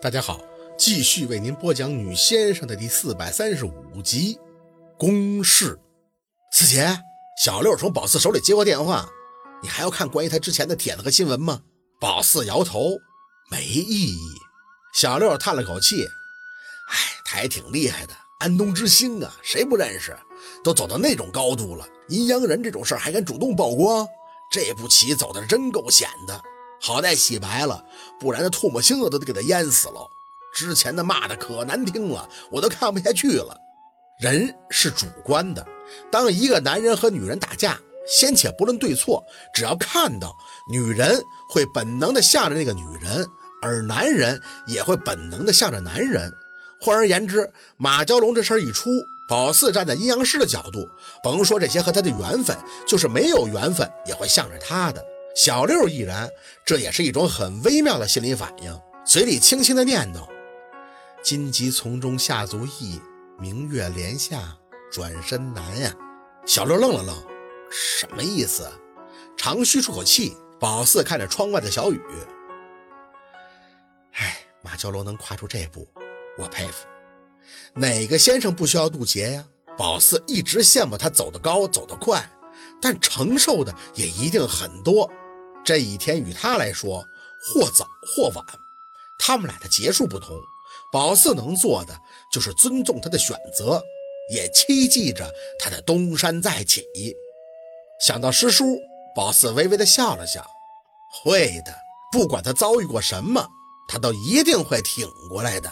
大家好，继续为您播讲《女先生》的第四百三十五集。公事，此前，小六从宝四手里接过电话，你还要看关于他之前的帖子和新闻吗？宝四摇头，没意义。小六叹了口气，哎，他也挺厉害的，安东之星啊，谁不认识？都走到那种高度了，阴阳人这种事儿还敢主动曝光，这步棋走的真够险的。好歹洗白了，不然那唾沫星子都得给他淹死了。之前的骂的可难听了，我都看不下去了。人是主观的，当一个男人和女人打架，先且不论对错，只要看到女人会本能的向着那个女人，而男人也会本能的向着男人。换而言之，马蛟龙这事儿一出，宝四站在阴阳师的角度，甭说这些和他的缘分，就是没有缘分，也会向着他的。小六亦然，这也是一种很微妙的心理反应，嘴里轻轻的念叨：“荆棘丛中下足意，明月帘下转身难呀。”小六愣了愣，什么意思？长吁出口气，宝四看着窗外的小雨，哎，马蛟龙能跨出这步，我佩服。哪个先生不需要渡劫呀？宝四一直羡慕他走得高，走得快，但承受的也一定很多。这一天与他来说，或早或晚，他们俩的结束不同。宝四能做的就是尊重他的选择，也期冀着他的东山再起。想到师叔，宝四微微的笑了笑：“会的，不管他遭遇过什么，他都一定会挺过来的。”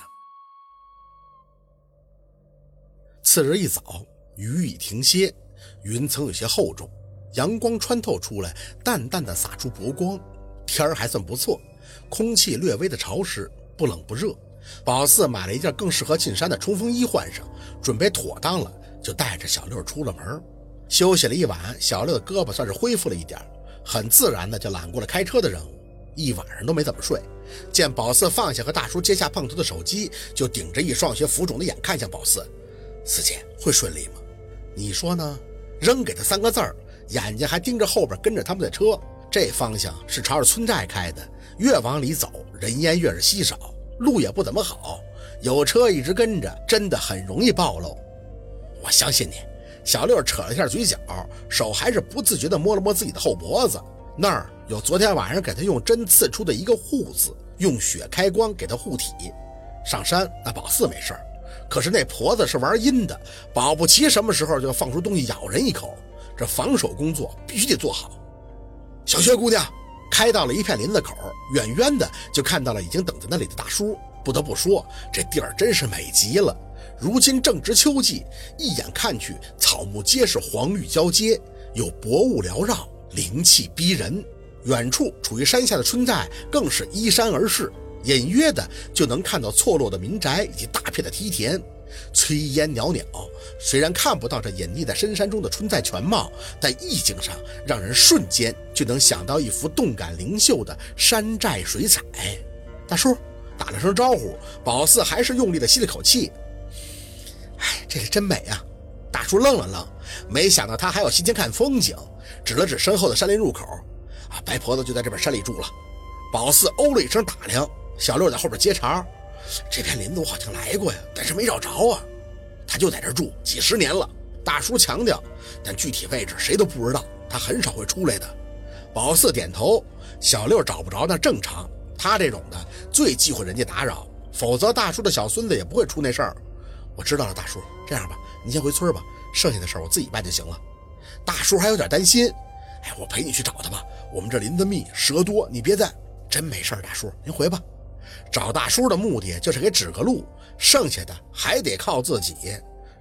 次日一早，雨已停歇，云层有些厚重。阳光穿透出来，淡淡的洒出薄光，天儿还算不错，空气略微的潮湿，不冷不热。宝四买了一件更适合进山的冲锋衣换上，准备妥当了，就带着小六出了门。休息了一晚，小六的胳膊算是恢复了一点，很自然的就揽过了开车的任务，一晚上都没怎么睡。见宝四放下和大叔接下碰头的手机，就顶着一双有些浮肿的眼看向宝四：“四姐会顺利吗？你说呢？”扔给他三个字儿。眼睛还盯着后边跟着他们的车，这方向是朝着村寨开的。越往里走，人烟越是稀少，路也不怎么好，有车一直跟着，真的很容易暴露。我相信你。小六扯了一下嘴角，手还是不自觉地摸了摸自己的后脖子，那儿有昨天晚上给他用针刺出的一个护字，用血开光给他护体。上山那宝四没事可是那婆子是玩阴的，保不齐什么时候就放出东西咬人一口。这防守工作必须得做好。小薛姑娘开到了一片林子口，远远的就看到了已经等在那里的大叔。不得不说，这地儿真是美极了。如今正值秋季，一眼看去，草木皆是黄绿交接，有薄雾缭绕，灵气逼人。远处处于山下的村寨更是依山而势，隐约的就能看到错落的民宅以及大片的梯田。炊烟袅袅，虽然看不到这隐匿在深山中的春在全貌，但意境上让人瞬间就能想到一幅动感灵秀的山寨水彩。大叔打了声招呼，宝四还是用力的吸了口气。哎，这是真美啊！大叔愣了愣，没想到他还有心情看风景，指了指身后的山林入口。啊，白婆子就在这边山里住了。宝四哦了一声打量，小六在后边接茬。这片林子我好像来过呀，但是没找着啊。他就在这住几十年了。大叔强调，但具体位置谁都不知道，他很少会出来的。宝四点头，小六找不着那正常。他这种的最忌讳人家打扰，否则大叔的小孙子也不会出那事儿。我知道了，大叔，这样吧，你先回村吧，剩下的事儿我自己办就行了。大叔还有点担心，哎，我陪你去找他吧。我们这林子密蛇多，你别在。真没事，大叔，您回吧。找大叔的目的就是给指个路，剩下的还得靠自己。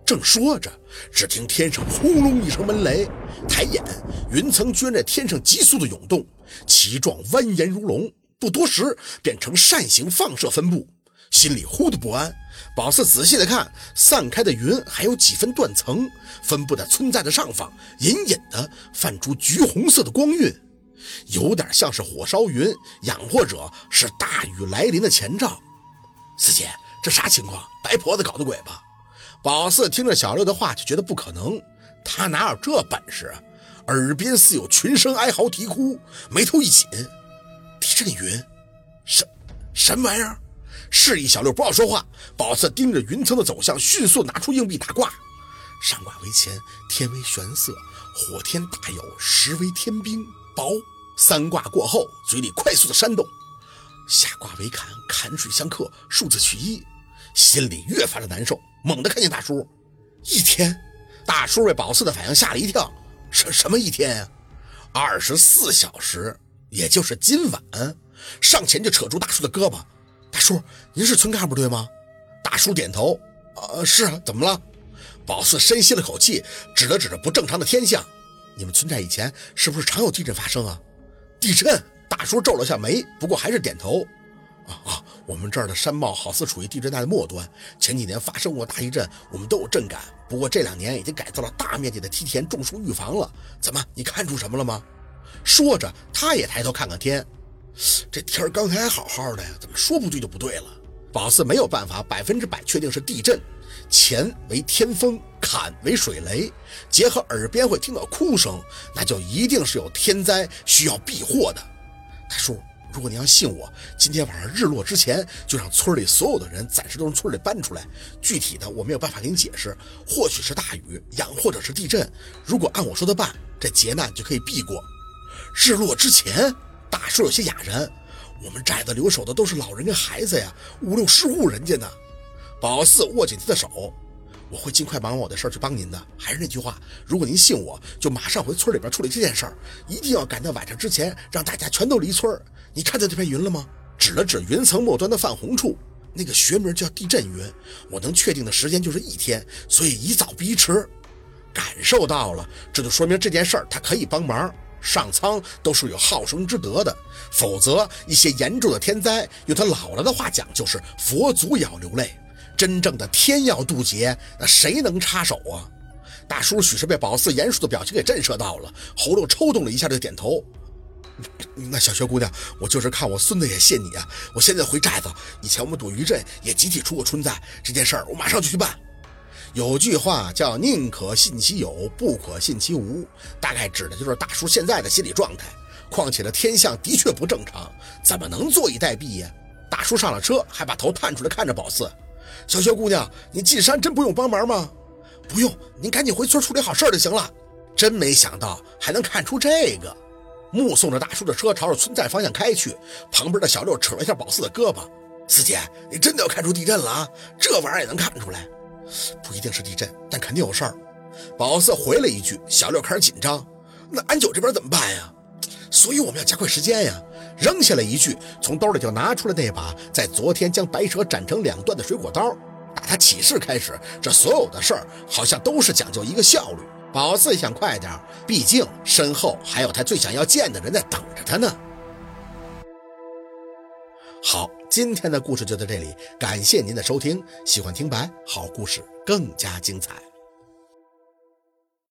正说着，只听天上轰隆一声闷雷，抬眼，云层居然在天上急速的涌动，其状蜿蜒如龙，不多时变成扇形放射分布。心里忽的不安，宝四仔细的看，散开的云还有几分断层，分布在村寨的上方，隐隐的泛出橘红色的光晕。有点像是火烧云，养或者是大雨来临的前兆。四姐，这啥情况？白婆子搞的鬼吧？宝四听着小六的话，就觉得不可能。他哪有这本事？耳边似有群声哀嚎啼哭，眉头一紧。地震云？什什么玩意儿？示意小六不要说话。宝四盯着云层的走向，迅速拿出硬币打卦。上卦为乾，天为玄色，火天大有，时为天兵，薄。三卦过后，嘴里快速的煽动。下卦为坎，坎水相克，数字取一，心里越发的难受。猛地看见大叔，一天。大叔被宝四的反应吓了一跳，什什么一天呀？二十四小时，也就是今晚。上前就扯住大叔的胳膊，大叔，您是村干部对吗？大叔点头，呃，是啊，怎么了？宝四深吸了口气，指了指着不正常的天象，你们村寨以前是不是常有地震发生啊？地震？大叔皱了下眉，不过还是点头。啊啊，我们这儿的山貌好似处于地震带的末端，前几年发生过大地震，我们都有震感。不过这两年已经改造了大面积的梯田，种树预防了。怎么，你看出什么了吗？说着，他也抬头看看天，这天儿刚才还好好的呀，怎么说不对就不对了？宝四没有办法百分之百确定是地震，乾为天风，坎为水雷，结合耳边会听到哭声，那就一定是有天灾需要避祸的。大叔。如果你要信我，今天晚上日落之前就让村里所有的人暂时都从村里搬出来。具体的我没有办法给你解释，或许是大雨，阳或者是地震。如果按我说的办，这劫难就可以避过。日落之前，大叔有些哑然。我们寨子留守的都是老人跟孩子呀，五六十户人家呢。宝四握紧他的手。我会尽快忙完我的事儿去帮您的。还是那句话，如果您信我，就马上回村里边处理这件事儿，一定要赶在晚上之前让大家全都离村。你看见这片云了吗？指了指云层末端的泛红处，那个学名叫地震云。我能确定的时间就是一天，所以宜早不宜迟。感受到了，这就说明这件事儿他可以帮忙。上苍都是有好生之德的，否则一些严重的天灾，用他姥姥的话讲，就是佛祖也要流泪。真正的天要渡劫，那谁能插手啊？大叔许是被宝四严肃的表情给震慑到了，喉咙抽动了一下，就点头。那小薛姑娘，我就是看我孙子也信你啊！我现在回寨子，以前我们躲余震也集体出过村寨，这件事儿我马上就去办。有句话叫“宁可信其有，不可信其无”，大概指的就是大叔现在的心理状态。况且这天象的确不正常，怎么能坐以待毙呀？大叔上了车，还把头探出来看着宝四。小薛姑娘，你进山真不用帮忙吗？不用，您赶紧回村处理好事就行了。真没想到还能看出这个。目送着大叔的车朝着村寨方向开去，旁边的小六扯了一下宝四的胳膊：“四姐，你真的要看出地震了啊？这玩意儿也能看出来？不一定是地震，但肯定有事儿。”宝四回了一句。小六开始紧张：“那安九这边怎么办呀？”所以我们要加快时间呀！扔下了一句，从兜里就拿出了那把在昨天将白蛇斩成两段的水果刀。打他起誓开始，这所有的事儿好像都是讲究一个效率。宝四想快点，毕竟身后还有他最想要见的人在等着他呢。好，今天的故事就到这里，感谢您的收听。喜欢听白好故事，更加精彩。